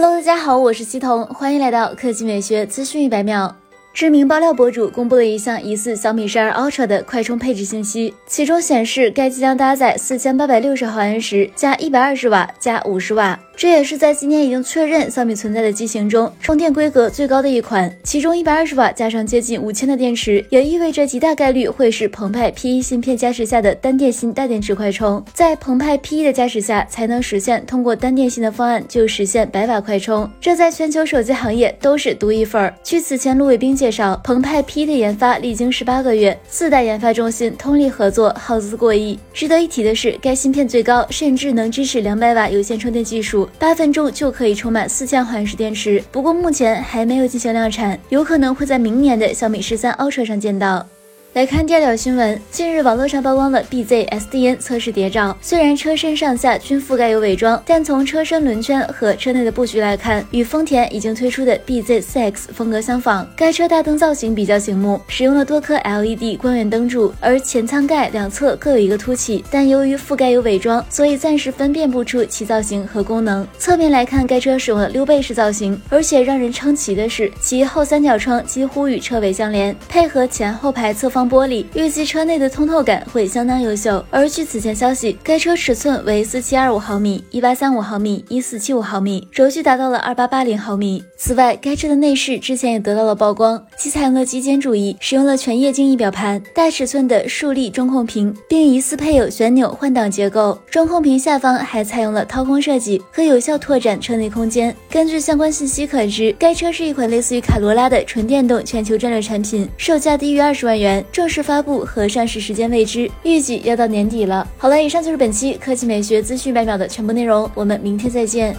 Hello，大家好，我是西彤，欢迎来到科技美学资讯一百秒。知名爆料博主公布了一项疑似小米十二 Ultra 的快充配置信息，其中显示该机将搭载四千八百六十毫安时加一百二十瓦加五十瓦。这也是在今年已经确认小米存在的机型中充电规格最高的一款，其中一百二十瓦加上接近五千的电池，也意味着极大概率会是澎湃 P1 芯片加持下的单电芯大电池快充。在澎湃 P1 的加持下，才能实现通过单电芯的方案就实现百瓦快充，这在全球手机行业都是独一份儿。据此前陆伟冰介绍，澎湃 P1 的研发历经十八个月，四代研发中心通力合作，耗资过亿。值得一提的是，该芯片最高甚至能支持两百瓦有线充电技术。八分钟就可以充满四千毫安时电池，不过目前还没有进行量产，有可能会在明年的小米十三 Ultra 上见到。来看第二条新闻，近日网络上曝光了 BZ SDN 测试谍照。虽然车身上下均覆盖有伪装，但从车身轮圈和车内的布局来看，与丰田已经推出的 BZ4X 风格相仿。该车大灯造型比较醒目，使用了多颗 LED 光源灯柱，而前舱盖两侧各有一个凸起，但由于覆盖有伪装，所以暂时分辨不出其造型和功能。侧面来看，该车使用了溜背式造型，而且让人称奇的是，其后三角窗几乎与车尾相连，配合前后排侧方。玻璃预计车内的通透感会相当优秀。而据此前消息，该车尺寸为四七二五毫米、一八三五毫米、一四七五毫米，轴距达到了二八八零毫米。此外，该车的内饰之前也得到了曝光，其采用了极简主义，使用了全液晶仪表盘、大尺寸的竖立中控屏，并疑似配有旋钮换挡结构。中控屏下方还采用了掏空设计，可有效拓展车内空间。根据相关信息可知，该车是一款类似于卡罗拉的纯电动全球战略产品，售价低于二十万元。正式发布和上市时间未知，预计要到年底了。好了，以上就是本期科技美学资讯百秒的全部内容，我们明天再见。